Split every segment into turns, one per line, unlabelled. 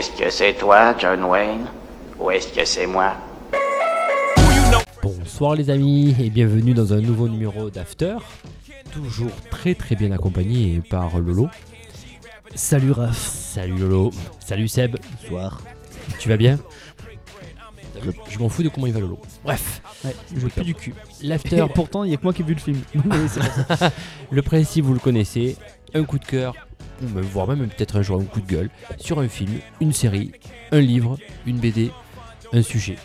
Est-ce que c'est toi, John Wayne Ou est-ce que c'est moi?
Bonsoir les amis et bienvenue dans un nouveau numéro d'After. Toujours très très bien accompagné par Lolo.
Salut Raph.
Salut Lolo. Salut Seb.
Bonsoir.
Tu vas bien? Je m'en fous de comment il va Lolo. Bref,
Ouais, je veux plus du cul.
l'After,
pourtant, il y a que moi qui ai vu le film.
Le principe vous le connaissez. Un coup de cœur, voire même peut-être un jour un coup de gueule, sur un film, une série, un livre, une BD, un sujet.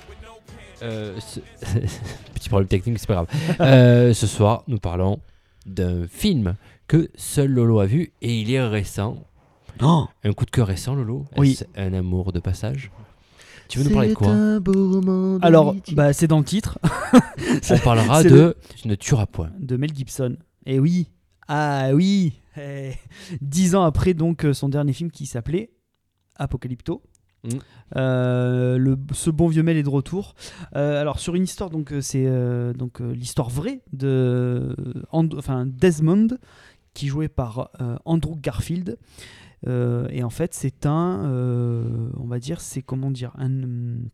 Euh, ce- Petit problème technique, c'est pas grave. Euh, ce soir, nous parlons d'un film que seul Lolo a vu et il est récent.
Oh
Un coup de cœur récent, Lolo?
Oui.
Un amour de passage? Tu veux nous parler de quoi?
un beau roman
Alors, bah, c'est dans le titre
On parlera de
le-
Tu ne tueras point.
de Mel Gibson. Et oui, ah oui, Eh, dix ans après donc euh, son dernier film qui s'appelait Apocalypto.
Mm.
Euh, le, ce bon vieux Mel est de retour. Euh, alors sur une histoire donc c'est euh, donc l'histoire vraie de And- enfin Desmond qui jouait par Andrew Garfield. Et en fait c'est un on va dire c'est comment dire un hum,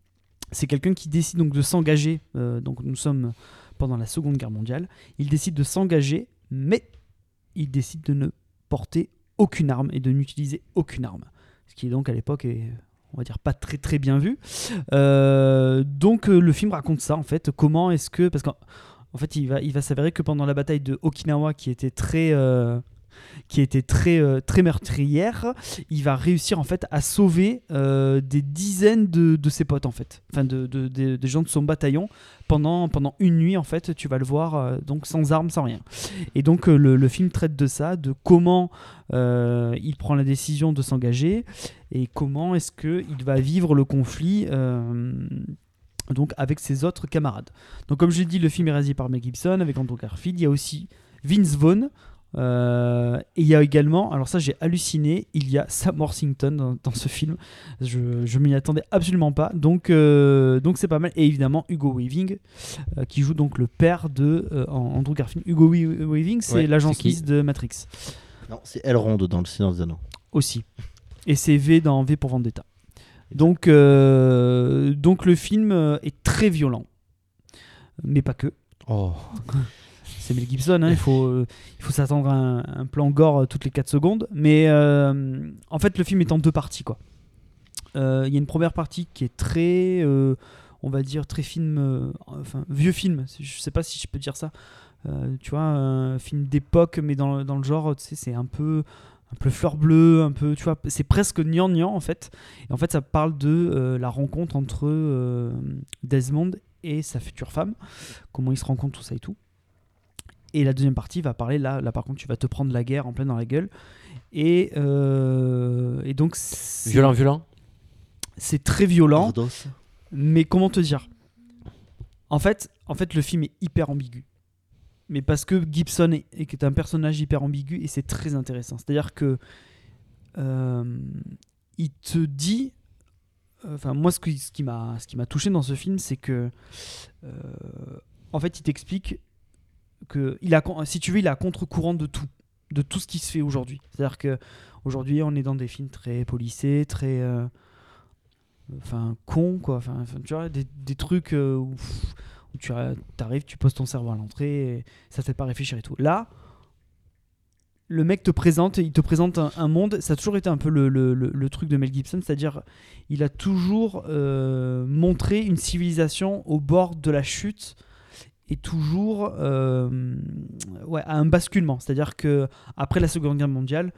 c'est quelqu'un qui décide donc de s'engager. donc nous sommes pendant la Seconde Guerre mondiale. Il décide de s'engager, mais il décide de ne porter aucune arme et de n'utiliser aucune arme. Ce qui est donc à l'époque est, on va dire, pas très très bien vu. Euh, donc euh, le film raconte ça en fait. Comment est-ce que parce qu'en en fait il va il va s'avérer que pendant la bataille de Okinawa qui était très euh, qui était très euh, très meurtrière, il va réussir en fait à sauver euh, des dizaines de, ses potes en fait, enfin de, de- de- des gens de son bataillon pendant pendant une nuit en fait. Tu vas le voir euh, donc sans armes, sans rien. Et donc le, film traite de ça, de comment il prend la décision de s'engager et comment est-ce que il va vivre le conflit. donc avec ses autres camarades. Donc comme je l'ai dit, le film est réalisé par Mel Gibson avec Andrew Garfield. Il y a aussi Vince Vaughn. Euh, et il y a également, alors ça j'ai halluciné, il y a Sam Worthington dans, dans ce film. Je, je m'y attendais absolument pas. Donc euh, donc c'est pas mal. Et évidemment Hugo Weaving euh, qui joue donc le père de euh, Andrew Garfield. Hugo Wea- Weaving, c'est
Ouais,
l'agent Smith de Matrix
Non, c'est Elrond dans le Seigneur des Anneaux.
aussi. Et c'est V dans V pour Vendetta. Donc, euh, donc le film est très violent. Mais pas que.
Oh.
C'est Mel Gibson, hein, il faut, euh, il faut s'attendre à un, un plan gore euh, toutes les 4 secondes. Mais euh, en fait, le film est en deux parties. quoi. Il y a une première partie qui est très, on va dire, très film, enfin, vieux film. Je sais pas si je peux dire ça. Tu vois, un film d'époque, mais dans, dans le genre, tu sais, c'est un peu, un peu fleur bleue, un peu, tu vois, c'est presque gnangnan en fait. Et en fait, ça parle de euh, la rencontre entre euh, Desmond et sa future femme, comment ils se rencontrent, tout ça et tout. Et la deuxième partie va parler, là, là par contre, tu vas te prendre la guerre en plein dans la gueule. Et, euh, et donc, c'est-
Violent, violent?
C'est très violent,
Ordos.
mais comment te dire? En fait, en fait, le film est hyper ambigu. Mais parce que Gibson est, est un personnage hyper ambigu et c'est très intéressant. C'est-à-dire que euh, il te dit, enfin moi ce, que- ce qui m'a ce qui m'a touché dans ce film, c'est que euh, en fait il t'explique que il a, si tu veux, il à contre-courant de tout, de tout ce qui se fait aujourd'hui. C'est-à-dire que aujourd'hui on est dans des films très policés, très euh, enfin con quoi. Enfin tu vois des, des trucs euh, où, tu t'arrives tu poses ton cerveau à l'entrée et ça te fait pas réfléchir et tout. Là le mec te présente il te présente un, monde. Ça a toujours été un peu le, le- le- truc de Mel Gibson c'est à dire il a toujours euh, montré une civilisation au bord de la chute et toujours euh, ouais, à un basculement c'est à dire que après la seconde guerre mondiale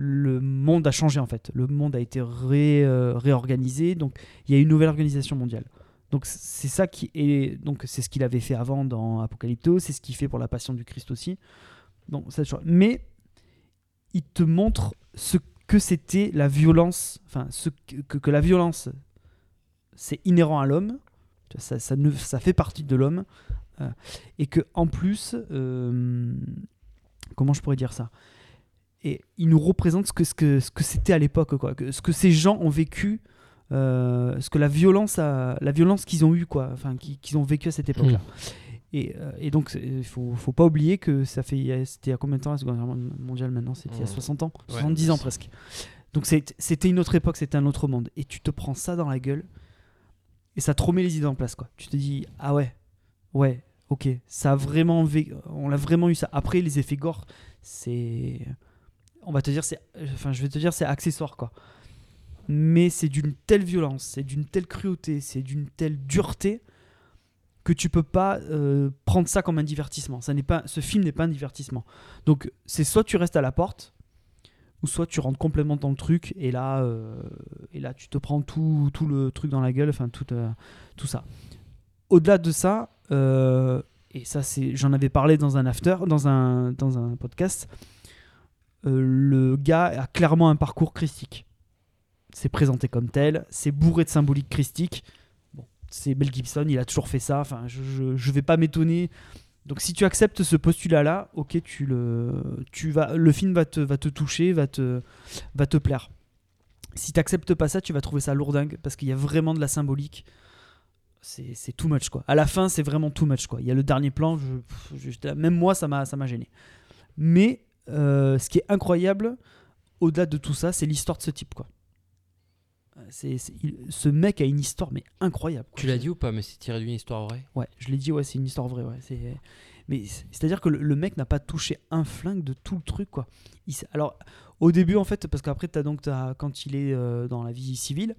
le monde a changé en fait. Le monde a été ré- euh, réorganisé, donc il y a une nouvelle organisation mondiale. Donc c'est ça qui est donc c'est ce qu'il avait fait avant dans Apocalypto, c'est ce qu'il fait pour la Passion du Christ aussi. Donc mais il te montre ce que c'était la violence, enfin ce que, que- la violence c'est inhérent à l'homme, ça, ça, ne- ça fait partie de l'homme, et que en plus, euh, comment je pourrais dire ça? Et il nous représente ce que ce que ce que c'était à l'époque quoi que, ce que ces gens ont vécu euh, ce que la violence a, la violence qu'ils ont eu quoi enfin qui- qu'ils ont vécu à cette époque là et, euh, et donc il faut faut pas oublier que ça fait c'était il y a combien de temps la seconde guerre mondiale maintenant? C'était il y a
Mmh.
60 ans?
Ouais.
70 ans presque Donc c'était une autre époque, c'était un autre monde. Et tu te prends ça dans la gueule et ça te remet les idées en place. Quoi. Tu te dis, ah ouais, ouais, ok, ça a vraiment, on a vraiment eu ça. Après, les effets gore, c'est, on va te dire, c'est, enfin, je vais te dire, c'est accessoire quoi. Mais c'est d'une telle violence, c'est d'une telle cruauté, c'est d'une telle dureté que tu peux pas euh, prendre ça comme un divertissement. Ça n'est pas, ce film n'est pas un divertissement. Donc c'est soit tu restes à la porte, ou soit tu rentres complètement dans le truc et là, euh, et là tu te prends tout, tout le truc dans la gueule, enfin tout, euh, tout ça. Au-delà de ça, euh, et ça c'est, j'en avais parlé dans un after, dans un, dans un podcast, euh, le gars a clairement un parcours christique. C'est présenté comme tel, c'est bourré de symboliques christiques. Bon, c'est Mel Gibson, il a toujours fait ça. Enfin, je, je, vais pas m'étonner. Donc, si tu acceptes ce postulat-là, ok, tu le, tu vas, le film va te, va te toucher, va te, va te plaire. Si tu acceptes pas ça, tu vas trouver ça lourdingue parce qu'il y a vraiment de la symbolique. C'est too much quoi. À la fin, c'est vraiment too much quoi. Il y a le dernier plan, je, je- même moi, ça m'a gêné. Mais euh, ce qui est incroyable, au-delà de tout ça, c'est l'histoire de ce type quoi. Il- ce mec a une histoire mais incroyable. quoi.
Tu l'as dit ou pas Mais c'est tiré d'une histoire vraie?
Ouais, je l'ai dit, ouais, c'est une histoire vraie. Ouais. C'est... Mais c'est- c'est-à-dire que le, mec n'a pas touché un flingue de tout le truc, quoi. Alors, au début, en fait, parce qu'après, tu as donc t'as- quand il est euh, dans la vie civile,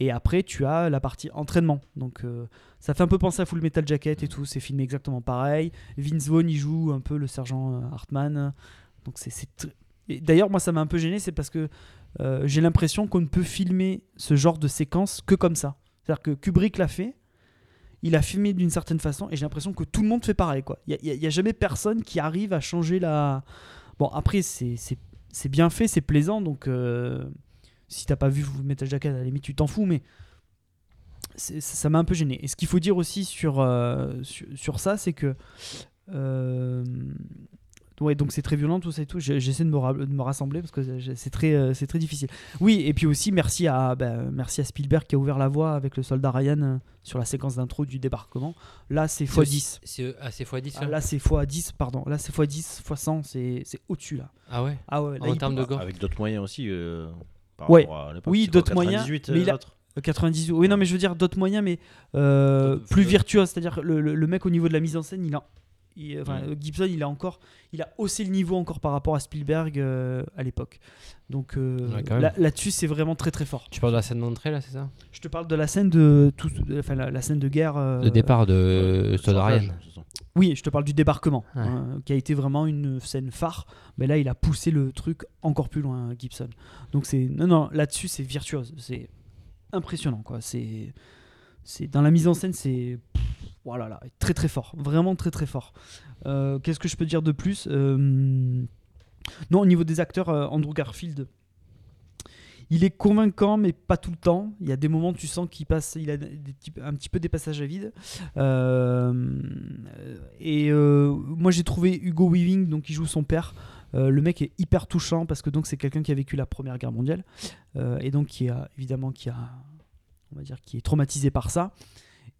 et après, tu as la partie entraînement. Donc, euh, ça fait un peu penser à Full Metal Jacket et tout. C'est filmé exactement pareil. Vince Vaughn, il joue un peu le sergent euh, Hartman. Donc, c'est. D'ailleurs, moi, ça m'a un peu gêné, c'est parce que j'ai l'impression qu'on ne peut filmer ce genre de séquence que comme ça. C'est-à-dire que Kubrick l'a fait, il a filmé d'une certaine façon, et j'ai l'impression que tout le monde fait pareil. Il n'y a, jamais personne qui arrive à changer la. Bon, après, c'est bien fait, c'est plaisant, donc euh, si t'as pas vu Metal Jacket, à la limite, tu t'en fous, mais ça m'a un peu gêné. Et ce qu'il faut dire aussi sur, euh, sur, sur ça, c'est que. euh, Ouais, donc c'est très violent tout ça et tout. J'ai- J'essaie de me, ra- de me rassembler parce que c'est très, euh, c'est très difficile. Oui, et puis aussi merci à, ben, merci à Spielberg qui a ouvert la voie avec le soldat Ryan euh, sur la séquence d'intro du débarquement. Là, c'est
C'est
x10.
C'est assez x10
Ah, là, c'est x10, pardon. Là, c'est x10, x100, c'est c'est au-dessus là.
Ah ouais?
Ah ouais, là,
En termes
peut-
de gore
Avec d'autres moyens aussi. euh, par
Ouais.
rapport à l'époque.
Oui, d'autres moyens,
98,
mais il a-
l'autre
Euh, 98. Oui, non, mais je veux dire d'autres moyens, mais euh, plus
euh,
virtuoses. C'est-à-dire le, le- le mec au niveau de la mise en scène, il a, il- enfin,
Mm.
euh, Gibson, il a encore, il a haussé le niveau encore par rapport à Spielberg euh, à l'époque. Donc euh,
Ouais,
là- là-dessus, c'est vraiment très très fort.
Tu parles de la scène d'entrée là, c'est ça?
Je te parle de la scène de tout, de- enfin la, la scène de guerre. euh,
Le départ de
Euh, ça.
Oui, je te parle du débarquement,
Ouais.
hein, qui a été vraiment une scène phare. Mais là, il a poussé le truc encore plus loin, Gibson. Donc c'est non, non, là-dessus, c'est virtuose, c'est impressionnant, quoi. C'est, c'est dans la mise en scène, c'est voilà, là, très très fort, vraiment très très fort. Euh, Qu'est-ce que je peux dire de plus Euh, Non, au niveau des acteurs, euh, Andrew Garfield. Il est convaincant, mais pas tout le temps. Il y a des moments, tu sens qu'il passe, il a un petit peu des passages à vide. Et moi j'ai trouvé Hugo Weaving, donc qui joue son père. le mec est hyper touchant parce que donc c'est quelqu'un qui a vécu la Première Guerre mondiale et donc qui a évidemment qui a, on va dire, qui est traumatisé par ça.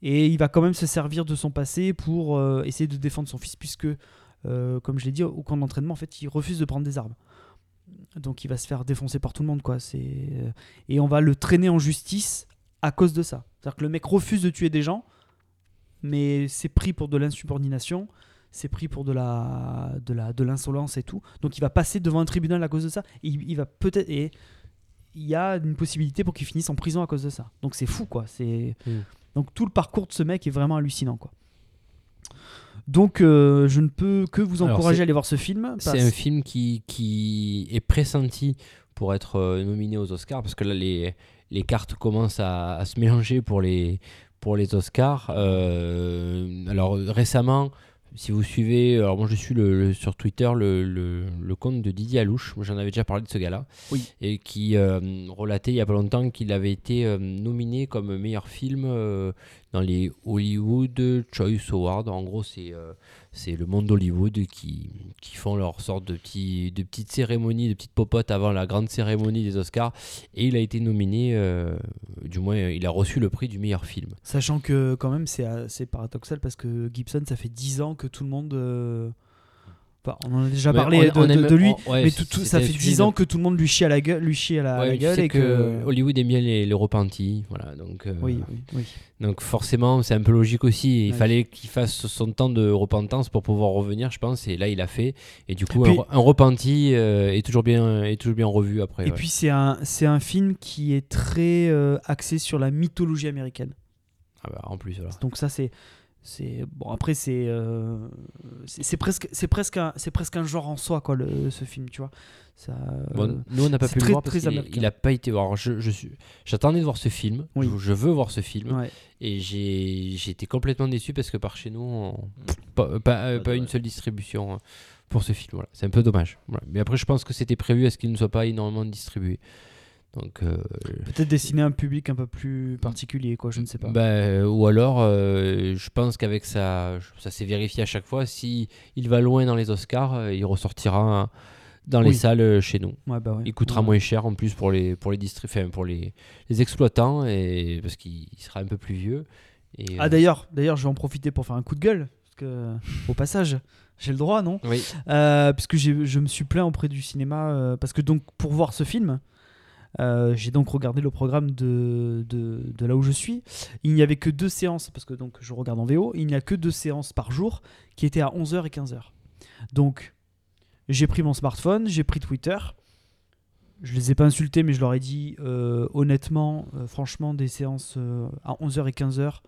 Et il va quand même se servir de son passé pour euh, essayer de défendre son fils puisque, euh, comme je l'ai dit, au camp d'entraînement, en fait, il refuse de prendre des armes. Donc il va se faire défoncer par tout le monde, quoi. C'est euh, et on va le traîner en justice à cause de ça. C'est-à-dire que le mec refuse de tuer des gens, mais c'est pris pour de l'insubordination, c'est pris pour de la de la de l'insolence et tout. Donc il va passer devant un tribunal à cause de ça. Et il, va peut-être et il y a une possibilité pour qu'il finisse en prison à cause de ça. Donc c'est fou, quoi. C'est
Mm.
Donc tout le parcours de ce mec est vraiment hallucinant, quoi. Donc euh, je ne peux que vous encourager à aller voir ce film.
C'est un film qui, qui est pressenti pour être euh, nominé aux Oscars parce que là les, les cartes commencent à, à se mélanger pour les, pour les Oscars. Euh, alors récemment, si vous suivez, alors moi je suis le, le- sur Twitter le, le- compte de Didier Alouche, j'en avais déjà parlé de ce gars-là,
Oui.
et qui euh, relatait il y a pas longtemps qu'il avait été euh, nominé comme meilleur film euh, dans les Hollywood Choice Awards. En gros, c'est euh, c'est le monde d'Hollywood qui, qui font leur sorte de, petits, de petites cérémonies, de petites popotes avant la grande cérémonie des Oscars. Et il a été nominé, euh, du moins, il a reçu le prix du meilleur film.
Sachant que quand même c'est paradoxal parce que Gibson ça fait 10 ans que tout le monde euh, Enfin, on en a déjà
Mais
parlé
on-
de,
on
de-
aime-
de lui,
on- ouais,
mais tout- tout- ça fait
un
10
sujet
ans que tout le monde lui chie à la gueule, lui chie à la,
Ouais,
la
tu
gueule et que.
Hollywood aime bien les, les repentis, voilà. Donc, euh,
Oui, oui, oui.
donc forcément, c'est un peu logique aussi. Il
Ouais.
fallait qu'il fasse son temps de repentance pour pouvoir revenir, je pense. Et là, il a fait. Et du coup,
Puis-
un, re- un repenti euh, est toujours bien, est toujours bien revu après.
Et puis c'est un, c'est un film qui est très euh, axé sur la mythologie américaine.
Ah bah, en plus, voilà.
Donc ça c'est c'est bon après c'est euh, c'est c'est presque c'est presque un c'est presque un genre en soi quoi le, ce film tu vois ça
Bon,
euh,
nous, on n'a pas pu
très,
le voir parce
très
qu'il est-
américain.
il a pas été. Alors, je, je suis, j'attendais de voir ce film.
Oui.
Je, je veux voir ce film.
ouais.
Et j'ai, j'ai été complètement déçu parce que par chez nous, on- pas, pas, euh, une seule distribution euh, pour ce film. Voilà. C'est un peu dommage. Voilà. Mais après, je pense que c'était prévu à ce qu'il ne soit pas énormément distribué. Donc, euh,
peut-être destiné à un public un peu plus particulier quoi je ne sais pas
bah, euh, ou alors, euh, je pense qu'avec ça, ça s'est vérifié à chaque fois. Si il va loin dans les Oscars, il ressortira dans les salles chez nous.
ouais bah ouais
Il coûtera
Ouais.
moins cher en plus pour les pour les enfin, pour les, les exploitants et parce qu'il il sera un peu plus vieux. Et,
ah
euh,
d'ailleurs d'ailleurs je vais en profiter pour faire un coup de gueule parce que au passage j'ai le droit non?
Oui.
Puisque j'ai- je me suis plaint auprès du cinéma parce que donc pour voir ce film euh, j'ai donc regardé le programme de, de, là où je suis. Il n'y avait que deux séances parce que donc je regarde en VO il n'y a que deux séances par jour qui étaient à 11h et 15h donc j'ai pris mon smartphone j'ai pris Twitter. Je les ai pas insultés mais je leur ai dit euh, honnêtement euh, franchement des séances à 11h et 15h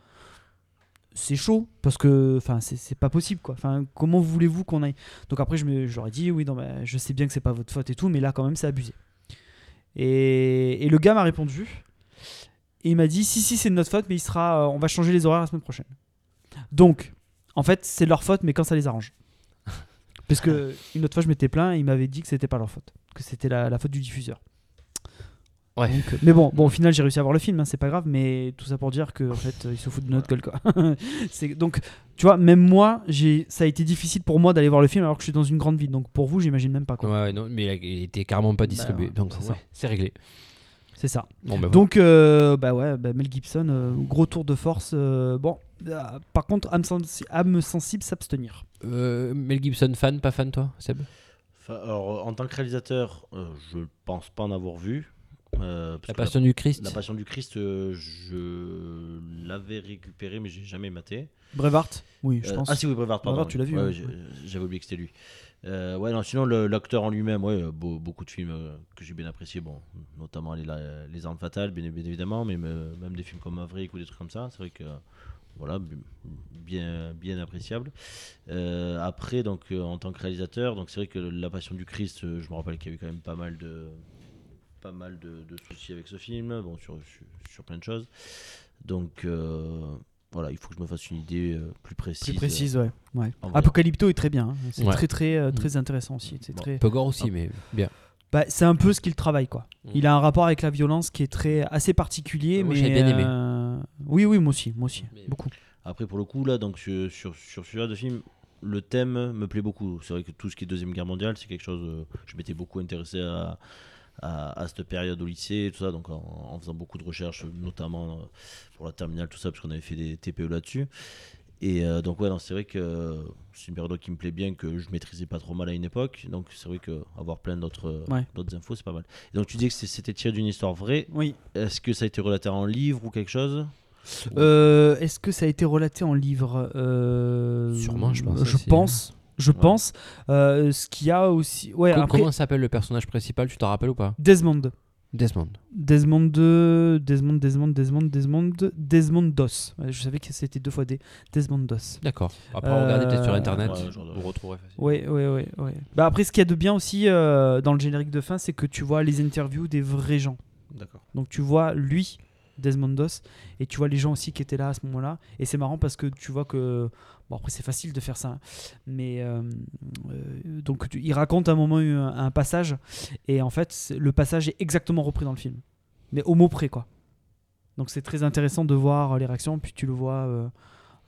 c'est chaud parce que enfin c'est pas possible quoi. Comment voulez-vous qu'on aille? Donc après je me je leur ai dit oui non je sais bien que c'est pas votre faute et tout mais là quand même c'est abusé et, le gars m'a répondu. Et il m'a dit si si c'est de notre faute mais il sera euh, on va changer les horaires la semaine prochaine. Donc en fait c'est leur faute mais quand ça les arrange. Parce que une autre fois je m'étais plaint et il m'avait dit que c'était pas leur faute que c'était la faute du diffuseur
Ouais.
Donc, euh, mais bon, bon, au final, j'ai réussi à voir le film, hein, c'est pas grave, mais tout ça pour dire que en fait, ils se foutent de notre gueule, quoi. donc, tu vois, même moi, ça a été difficile pour moi d'aller voir le film alors que je suis dans une grande ville. Donc pour vous, j'imagine même pas, quoi.
Ouais, ouais, non, mais il était carrément pas distribué.
ouais,
donc
c'est
c'est
ça.
c'est réglé.
C'est ça.
Bon, bah,
Donc, euh, bah ouais, bah Mel Gibson, euh, gros tour de force. euh, bon, euh, par contre, âme, sensi- âme sensible, s'abstenir.
Euh, Mel Gibson, fan, pas fan, toi, Seb?
Alors, en tant que réalisateur, euh, je pense pas en avoir vu. Euh,
La Passion du Christ
La Passion du Christ, euh, je l'avais récupéré, mais j'ai jamais maté.
Brevart Oui, je
Euh,
pense.
ah si, oui, Brevard, pardon.
Brevard, tu l'as vu,
Ouais,
hein.
ouais, J'avais oublié que c'était lui. Euh, ouais, non, sinon, l'acteur en lui-même, ouais, beau- beaucoup de films euh, que j'ai bien appréciés, bon, notamment les, la- les Armes Fatales, bien, bien évidemment, mais me- même des films comme Maverick ou des trucs comme ça, c'est vrai que, voilà, bi- bien, bien appréciable. Euh, après, donc, euh, en tant que réalisateur, donc c'est vrai que La Passion du Christ, euh, je me rappelle qu'il y a eu quand même pas mal de pas mal de, de soucis avec ce film, bon, sur, sur, sur plein de choses. Donc, euh, voilà, il faut que je me fasse une idée euh, plus précise.
Plus précise, ouais. ouais. Apocalypto est très bien. hein. C'est
Ouais.
très, très, euh, très intéressant aussi. C'est
Bon.
très...
Un peu gore aussi,
Ah.
mais bien.
Bah, c'est un peu ce qu'il travaille quoi.
Mm.
Il a un rapport avec la violence qui est très assez particulier
Moi,
mais
j'ai bien aimé.
euh, Oui oui moi aussi, moi aussi,
Mais-
beaucoup.
Après, pour le coup, là, donc sur, sur, sur celui-là de film, le thème me plaît beaucoup. C'est vrai que tout ce qui est Deuxième Guerre mondiale, c'est quelque chose. je m'étais beaucoup intéressé à, à, à cette période au lycée et tout ça, donc en, en faisant beaucoup de recherches, notamment euh, pour la terminale, tout ça, parce qu'on avait fait des TPE là-dessus. Et euh, donc, ouais, c'est vrai que c'est une période qui me plaît bien, que je maîtrisais pas trop mal à une époque. Donc, c'est vrai qu'avoir plein d'autres
Ouais.
d'autres infos, c'est pas mal. Et donc, tu dis que c'était tiré d'une histoire vraie.
Oui.
Est-ce que ça a été relaté en livre ou quelque chose?
Euh, Est-ce que ça a été relaté en livre? Euh,
Sûrement, je pense,
Je pense. Je
Ouais.
pense. Euh, ce qu'il y a aussi. Ouais, après.
Comment s'appelle le personnage principal Tu t'en rappelles ou pas?
Desmond.
Desmond.
Desmond 2. Desmond, Desmond, Desmond, Desmond. Desmond Dos. Je savais que c'était deux fois des Desmond Dos.
D'accord. Après, regardez peut-être sur
Euh,
internet. vous retrouverez facilement.
Oui, oui, oui. oui. Bah après, ce qu'il y a de bien aussi euh, dans le générique de fin, c'est que tu vois les interviews des vrais gens.
D'accord.
Donc tu vois lui, Desmond Dos, et tu vois les gens aussi qui étaient là à ce moment-là. Et c'est marrant parce que tu vois que. Bon, après, c'est facile de faire ça. hein. Mais. euh, euh, donc tu- il raconte à un moment un, un passage, et en fait, le passage est exactement repris dans le film. Mais au mot près, quoi. Donc c'est très intéressant de voir les réactions, puis tu le vois. euh,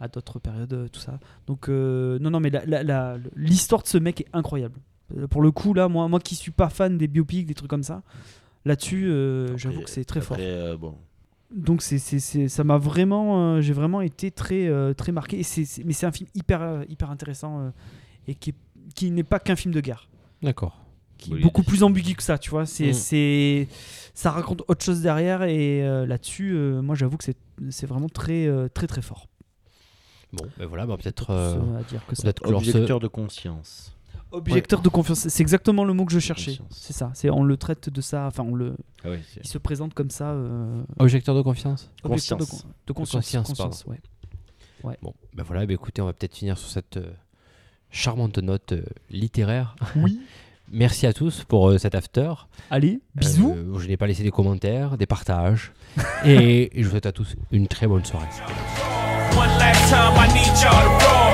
à d'autres périodes, euh, tout ça. Donc, euh, non, non, mais l'histoire de ce mec est incroyable. Euh, Pour le coup, là, moi, moi qui suis pas fan des biopics, des trucs comme ça, là-dessus, euh, j'avoue que c'est très fort.
Euh, bon,
Donc c'est, ça m'a vraiment, euh, j'ai vraiment été très, euh, très marqué. Et mais c'est un film hyper, euh, hyper intéressant euh, et qui est, qui n'est pas qu'un film de guerre.
D'accord.
Qui
Oui,
est beaucoup plus ambigu que ça, tu vois. C'est,
Mm.
c'est, ça raconte autre chose derrière et euh, là-dessus, euh, moi j'avoue que c'est, c'est vraiment très, euh, très très fort.
Bon, ben voilà, bah, peut-être. Euh, peut-être clore ce-
de conscience.
Objecteur de confiance, c'est exactement le mot que je cherchais. C'est ça. C'est on le traite de ça. Enfin, on le,
Ah
il se présente comme ça. euh,
Objecteur de confiance
objecteur de,
Conscience.
con- de conscience.
conscience,
conscience, ouais.
Bon, ben voilà, ben écoutez, on va peut-être finir sur cette euh, charmante note euh, littéraire.
Oui.
Merci à tous pour euh, cet after.
Allez, bisous.
Euh, je n'ai pas laissé des commentaires, des partages. et, et je vous souhaite à tous une très bonne soirée.
One last time, I need y'all to roll.